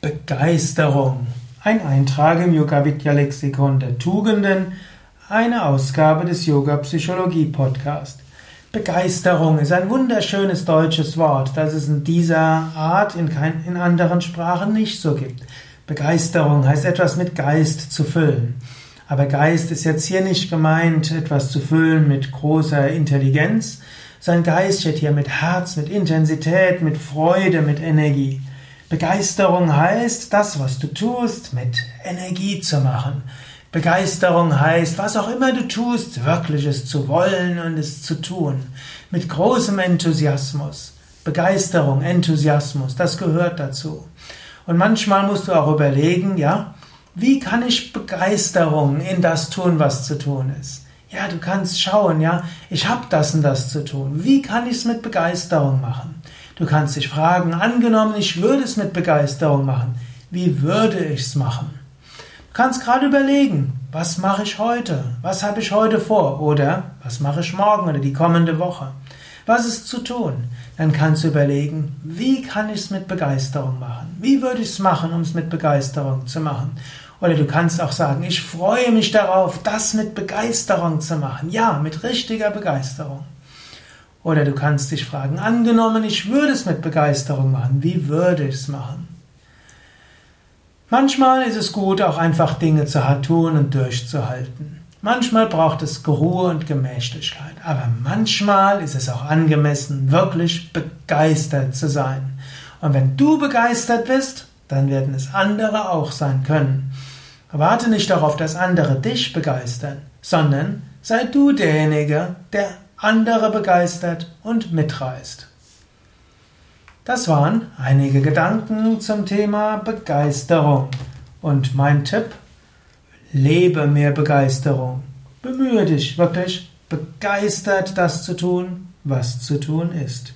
Begeisterung. Ein Eintrag im Yoga Vidya Lexikon der Tugenden, eine Ausgabe des Yoga Psychologie Podcast. Begeisterung ist ein wunderschönes deutsches Wort, das es in dieser Art in, kein, in anderen Sprachen nicht so gibt. Begeisterung heißt etwas mit Geist zu füllen. Aber Geist ist jetzt hier nicht gemeint, etwas zu füllen mit großer Intelligenz. Sein Geist steht hier mit Herz, mit Intensität, mit Freude, mit Energie. Begeisterung heißt, das, was du tust, mit Energie zu machen. Begeisterung heißt, was auch immer du tust, wirklich es zu wollen und es zu tun. Mit großem Enthusiasmus. Begeisterung, Enthusiasmus, das gehört dazu. Und manchmal musst du auch überlegen, ja, wie kann ich Begeisterung in das tun, was zu tun ist? Ja, du kannst schauen, ja, ich habe das und das zu tun. Wie kann ich es mit Begeisterung machen? Du kannst dich fragen, angenommen, ich würde es mit Begeisterung machen, wie würde ich es machen? Du kannst gerade überlegen, was mache ich heute? Was habe ich heute vor? Oder was mache ich morgen oder die kommende Woche? Was ist zu tun? Dann kannst du überlegen, wie kann ich es mit Begeisterung machen? Wie würde ich es machen, um es mit Begeisterung zu machen? Oder du kannst auch sagen, ich freue mich darauf, das mit Begeisterung zu machen. Ja, mit richtiger Begeisterung. Oder du kannst dich fragen, angenommen, ich würde es mit Begeisterung machen, wie würde ich es machen? Manchmal ist es gut, auch einfach Dinge zu tun und durchzuhalten. Manchmal braucht es Ruhe und Gemächlichkeit. Aber manchmal ist es auch angemessen, wirklich begeistert zu sein. Und wenn du begeistert bist, dann werden es andere auch sein können. Warte nicht darauf, dass andere dich begeistern, sondern sei du derjenige, der andere begeistert und mitreißt. Das waren einige Gedanken zum Thema Begeisterung. Und mein Tipp, lebe mehr Begeisterung. Bemühe dich wirklich begeistert das zu tun, was zu tun ist.